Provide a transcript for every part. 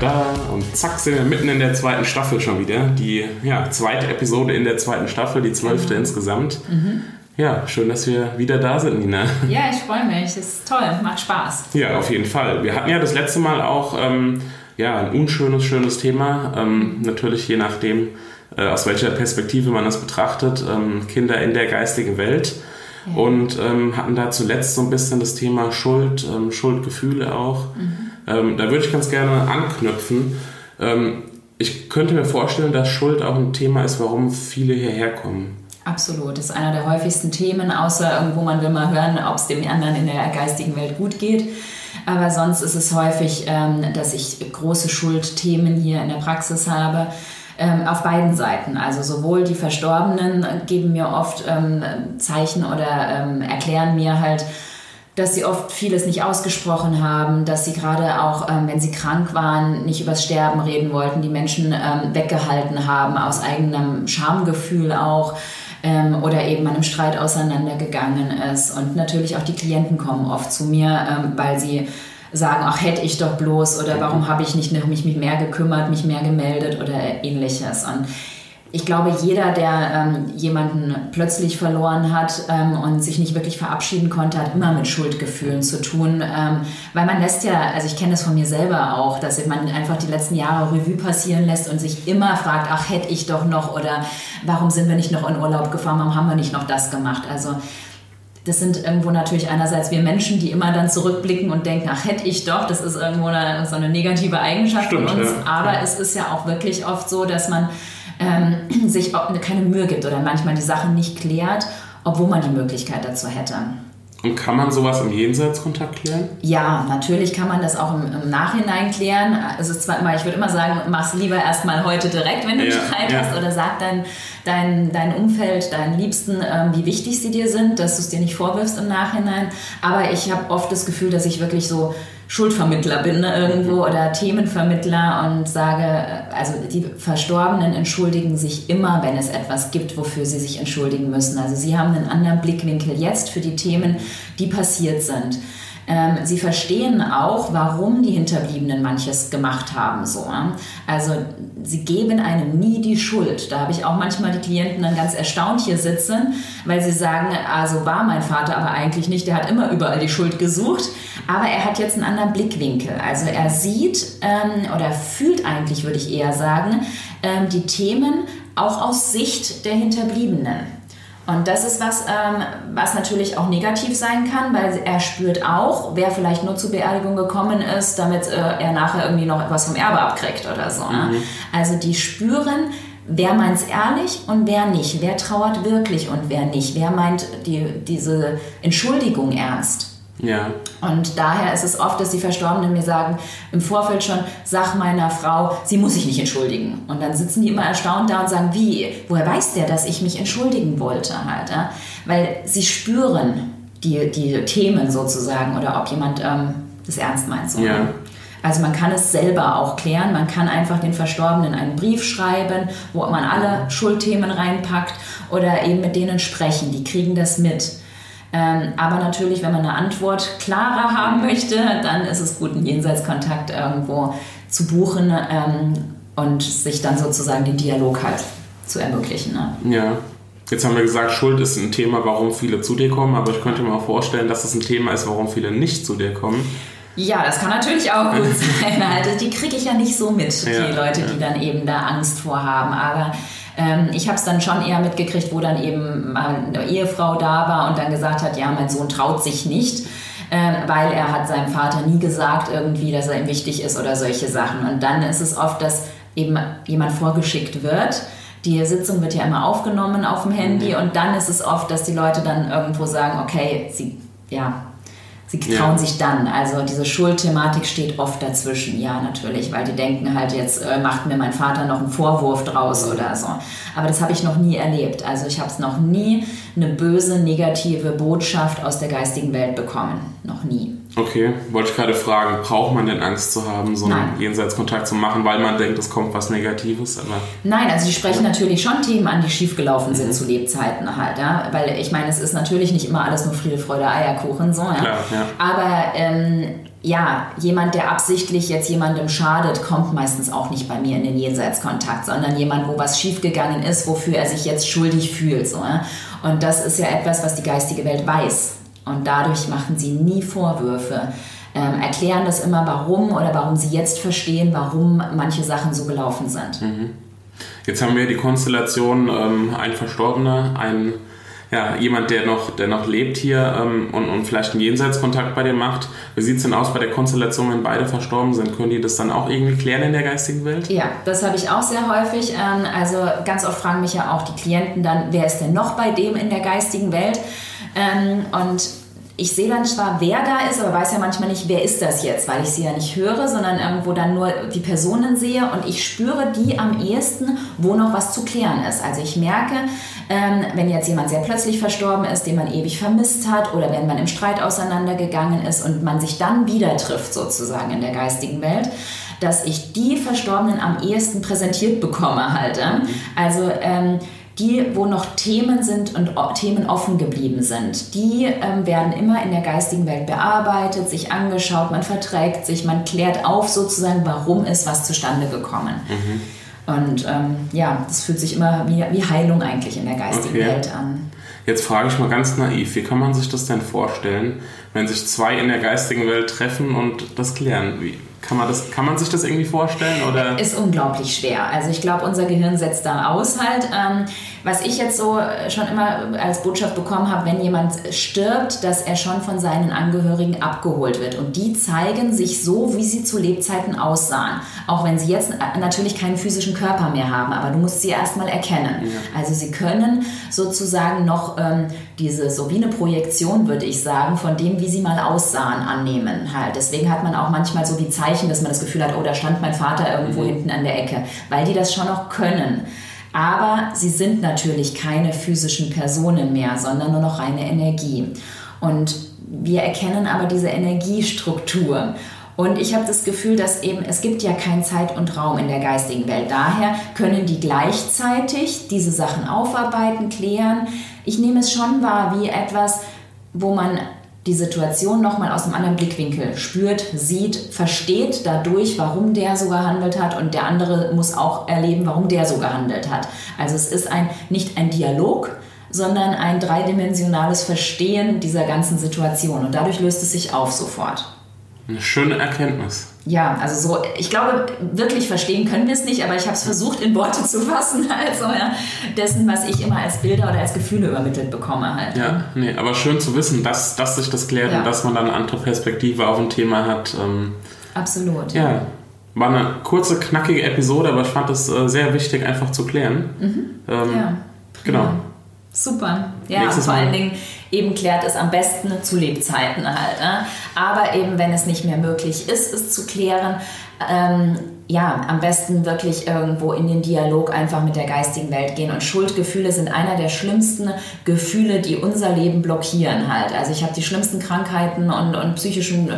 Tada! Und zack, sind wir mitten in der zweiten Staffel schon wieder. Die ja, zweite Episode in der zweiten Staffel, die zwölfte mhm. insgesamt. Mhm. Ja, schön, dass wir wieder da sind, Nina. Ja, ich freue mich. Es ist toll, macht Spaß. Ja, auf jeden Fall. Wir hatten ja das letzte Mal auch ähm, ja, ein unschönes, schönes Thema. Ähm, natürlich je nachdem, äh, aus welcher Perspektive man das betrachtet. Ähm, Kinder in der geistigen Welt. Ja. Und ähm, hatten da zuletzt so ein bisschen das Thema Schuld, ähm, Schuldgefühle auch. Mhm. Ähm, da würde ich ganz gerne anknüpfen. ich könnte mir vorstellen, dass Schuld auch ein Thema ist, warum viele hierher kommen. Absolut, das ist einer der häufigsten Themen, außer irgendwo man will mal hören, ob es dem anderen in der geistigen Welt gut geht. Aber sonst ist es häufig, ähm, dass ich große Schuldthemen hier in der Praxis habe. Ähm, auf beiden Seiten. Also sowohl die Verstorbenen geben mir oft ähm, Zeichen oder erklären mir halt, dass sie oft vieles nicht ausgesprochen haben, dass sie gerade auch, ähm, wenn sie krank waren, nicht übers Sterben reden wollten, die Menschen ähm, weggehalten haben, aus eigenem Schamgefühl auch ähm, oder eben einem Streit auseinandergegangen ist. Und natürlich auch die Klienten kommen oft zu mir, ähm, weil sie sagen, ach hätte ich doch bloß oder warum habe ich nicht mich mehr gekümmert, mich mehr gemeldet oder ähnliches. Und ich glaube, jeder, der ähm, jemanden plötzlich verloren hat ähm, und sich nicht wirklich verabschieden konnte, hat immer mit Schuldgefühlen zu tun. Ähm, weil man lässt ja, also ich kenne es von mir selber auch, dass man einfach die letzten Jahre Revue passieren lässt und sich immer fragt, ach, hätte ich doch noch oder warum sind wir nicht noch in Urlaub gefahren, warum haben wir nicht noch das gemacht? Also das sind irgendwo natürlich einerseits wir Menschen, die immer dann zurückblicken und denken, ach hätte ich doch, das ist irgendwo eine, so eine negative Eigenschaft Stimmt, von uns. Ja. Aber ja. es ist ja auch wirklich oft so, dass man ähm, sich keine Mühe gibt oder manchmal die Sachen nicht klärt, obwohl man die Möglichkeit dazu hätte. Und kann man sowas im Jenseitskontakt klären? Ja, natürlich kann man das auch im, im Nachhinein klären. Also zwar immer, ich würde immer sagen, mach es lieber erstmal heute direkt, wenn du ja, Streit ja. hast, oder sag dein, dein, dein Umfeld, deinen Liebsten, ähm, wie wichtig sie dir sind, dass du es dir nicht vorwirfst im Nachhinein. Aber ich habe oft das Gefühl, dass ich wirklich so Schuldvermittler bin ne, irgendwo oder Themenvermittler und sage, also die Verstorbenen entschuldigen sich immer, wenn es etwas gibt, wofür sie sich entschuldigen müssen. Also sie haben einen anderen Blickwinkel jetzt für die Themen, die passiert sind. Ähm, sie verstehen auch, warum die Hinterbliebenen manches gemacht haben. So. Also sie geben einem nie die Schuld. Da habe ich auch manchmal die Klienten dann ganz erstaunt hier sitzen, weil sie sagen, also war mein Vater aber eigentlich nicht, der hat immer überall die Schuld gesucht, aber er hat jetzt einen anderen Blickwinkel. Also er sieht ähm, oder fühlt eigentlich, würde ich eher sagen, ähm, die Themen auch aus Sicht der Hinterbliebenen. Und das ist was, ähm, was natürlich auch negativ sein kann, weil er spürt auch, wer vielleicht nur zur Beerdigung gekommen ist, damit äh, er nachher irgendwie noch etwas vom Erbe abkriegt oder so. Ne? Mhm. Also die spüren, wer meint es ehrlich und wer nicht, wer trauert wirklich und wer nicht, wer meint die, diese Entschuldigung ernst. Ja. Und daher ist es oft, dass die Verstorbenen mir sagen, im Vorfeld schon, sag meiner Frau, sie muss sich nicht entschuldigen. Und dann sitzen die immer erstaunt da und sagen, wie? Woher weiß der, dass ich mich entschuldigen wollte? Halt, ja? Weil sie spüren die, die Themen sozusagen oder ob jemand ähm, das ernst meint. So. Ja. Also man kann es selber auch klären. Man kann einfach den Verstorbenen einen Brief schreiben, wo man alle Schuldthemen reinpackt oder eben mit denen sprechen. Die kriegen das mit. Ähm, aber natürlich, wenn man eine Antwort klarer haben möchte, dann ist es gut, einen Jenseitskontakt irgendwo zu buchen ähm, und sich dann sozusagen den Dialog halt zu ermöglichen. Ne? Ja. Jetzt haben wir gesagt, Schuld ist ein Thema, warum viele zu dir kommen, aber ich könnte mir auch vorstellen, dass es ein Thema ist, warum viele nicht zu dir kommen. Ja, das kann natürlich auch gut sein. Also die kriege ich ja nicht so mit, die ja, Leute, ja. die dann eben da Angst vorhaben. Aber ähm, ich habe es dann schon eher mitgekriegt, wo dann eben eine Ehefrau da war und dann gesagt hat, ja, mein Sohn traut sich nicht. Äh, weil er hat seinem Vater nie gesagt irgendwie, dass er ihm wichtig ist oder solche Sachen. Und dann ist es oft, dass eben jemand vorgeschickt wird. Die Sitzung wird ja immer aufgenommen auf dem Handy mhm. und dann ist es oft, dass die Leute dann irgendwo sagen, okay, sie, ja, Sie trauen ja. sich dann. Also diese Schuldthematik steht oft dazwischen, ja natürlich, weil die denken halt, jetzt äh, macht mir mein Vater noch einen Vorwurf draus oder so. Aber das habe ich noch nie erlebt. Also ich habe es noch nie eine böse, negative Botschaft aus der geistigen Welt bekommen. Noch nie. Okay, wollte ich gerade fragen, braucht man denn Angst zu haben, so einen Nein. Jenseitskontakt zu machen, weil man denkt, es kommt was Negatives? Aber Nein, also die sprechen natürlich schon Themen an, die schiefgelaufen sind mhm. zu Lebzeiten halt, ja? weil ich meine, es ist natürlich nicht immer alles nur Friede, Freude, Eierkuchen, so, ja? Klar, ja. aber ähm, ja, jemand, der absichtlich jetzt jemandem schadet, kommt meistens auch nicht bei mir in den Jenseitskontakt, sondern jemand, wo was schiefgegangen ist, wofür er sich jetzt schuldig fühlt. So, ja? Und das ist ja etwas, was die geistige Welt weiß. Und dadurch machen sie nie Vorwürfe, ähm, erklären das immer, warum oder warum sie jetzt verstehen, warum manche Sachen so gelaufen sind. Mhm. Jetzt haben wir die Konstellation, ähm, ein Verstorbener, ein ja, jemand, der noch, der noch lebt hier ähm, und, und vielleicht einen Jenseitskontakt bei dir macht. Wie sieht es denn aus bei der Konstellation, wenn beide verstorben sind? Können die das dann auch irgendwie klären in der geistigen Welt? Ja, das habe ich auch sehr häufig. Ähm, also ganz oft fragen mich ja auch die Klienten dann, wer ist denn noch bei dem in der geistigen Welt? Ähm, und ich sehe dann zwar, wer da ist, aber weiß ja manchmal nicht, wer ist das jetzt, weil ich sie ja nicht höre, sondern irgendwo dann nur die Personen sehe und ich spüre die am ehesten, wo noch was zu klären ist. Also ich merke, ähm, wenn jetzt jemand sehr plötzlich verstorben ist, den man ewig vermisst hat oder wenn man im Streit auseinandergegangen ist und man sich dann wieder trifft sozusagen in der geistigen Welt, dass ich die Verstorbenen am ehesten präsentiert bekomme halt. Also ähm, die, wo noch Themen sind und Themen offen geblieben sind, die ähm, werden immer in der geistigen Welt bearbeitet, sich angeschaut, man verträgt sich, man klärt auf sozusagen, warum ist was zustande gekommen. Mhm. Und ähm, ja, das fühlt sich immer wie, wie Heilung eigentlich in der geistigen okay. Welt an. Jetzt frage ich mal ganz naiv, wie kann man sich das denn vorstellen, wenn sich zwei in der geistigen Welt treffen und das klären? Wie, kann man, das, kann man sich das irgendwie vorstellen? Oder? Ist unglaublich schwer. Also ich glaube, unser Gehirn setzt da aus halt. Ähm, was ich jetzt so schon immer als Botschaft bekommen habe, wenn jemand stirbt, dass er schon von seinen Angehörigen abgeholt wird. Und die zeigen sich so, wie sie zu Lebzeiten aussahen. Auch wenn sie jetzt natürlich keinen physischen Körper mehr haben, aber du musst sie erstmal erkennen. Ja. Also sie können sozusagen noch ähm, diese, so wie eine Projektion, würde ich sagen, von dem, wie sie mal aussahen, annehmen. Halt. Deswegen hat man auch manchmal so die Zeichen, dass man das Gefühl hat, oh, da stand mein Vater irgendwo mhm. hinten an der Ecke, weil die das schon noch können. Aber sie sind natürlich keine physischen Personen mehr, sondern nur noch reine Energie. Und wir erkennen aber diese Energiestruktur. Und ich habe das Gefühl, dass eben es gibt ja kein Zeit und Raum in der geistigen Welt. Daher können die gleichzeitig diese Sachen aufarbeiten, klären. Ich nehme es schon wahr wie etwas, wo man die Situation nochmal aus einem anderen Blickwinkel spürt, sieht, versteht dadurch, warum der so gehandelt hat und der andere muss auch erleben, warum der so gehandelt hat. Also es ist ein, nicht ein Dialog, sondern ein dreidimensionales Verstehen dieser ganzen Situation und dadurch löst es sich auf sofort. Eine schöne Erkenntnis. Ja, also so, ich glaube, wirklich verstehen können wir es nicht, aber ich habe es versucht in Worte zu fassen, also ja, dessen, was ich immer als Bilder oder als Gefühle übermittelt bekomme halt. Ja, nee, aber schön zu wissen, dass, dass sich das klärt ja. und dass man dann eine andere Perspektive auf ein Thema hat. Ähm, Absolut. Ja, war eine kurze, knackige Episode, aber ich fand es äh, sehr wichtig, einfach zu klären. Mhm. Ähm, ja. Genau. Super. Ja, vor allen Dingen eben klärt es am besten zu Lebzeiten halt. Ne? Aber eben, wenn es nicht mehr möglich ist, es zu klären, ähm, ja, am besten wirklich irgendwo in den Dialog einfach mit der geistigen Welt gehen. Und Schuldgefühle sind einer der schlimmsten Gefühle, die unser Leben blockieren halt. Also ich habe die schlimmsten Krankheiten und, und psychischen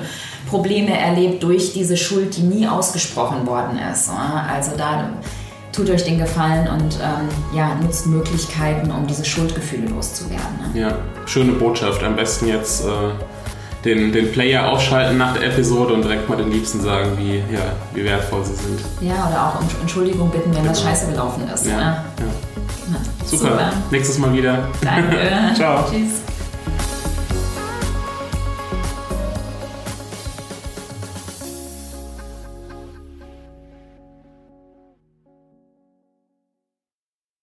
Probleme erlebt durch diese Schuld, die nie ausgesprochen worden ist. Ne? Also da tut euch den Gefallen und ähm, ja, nutzt Möglichkeiten, um diese Schuldgefühle loszuwerden. Ne? Ja, schöne Botschaft. Am besten jetzt äh, den, den Player ausschalten nach der Episode und direkt mal den Liebsten sagen, wie, ja, wie wertvoll sie sind. Ja, oder auch um Entschuldigung bitten, wenn genau. das scheiße gelaufen ist. Ja, ne? ja. Super. Super. Nächstes Mal wieder. Danke. Ciao. Tschüss.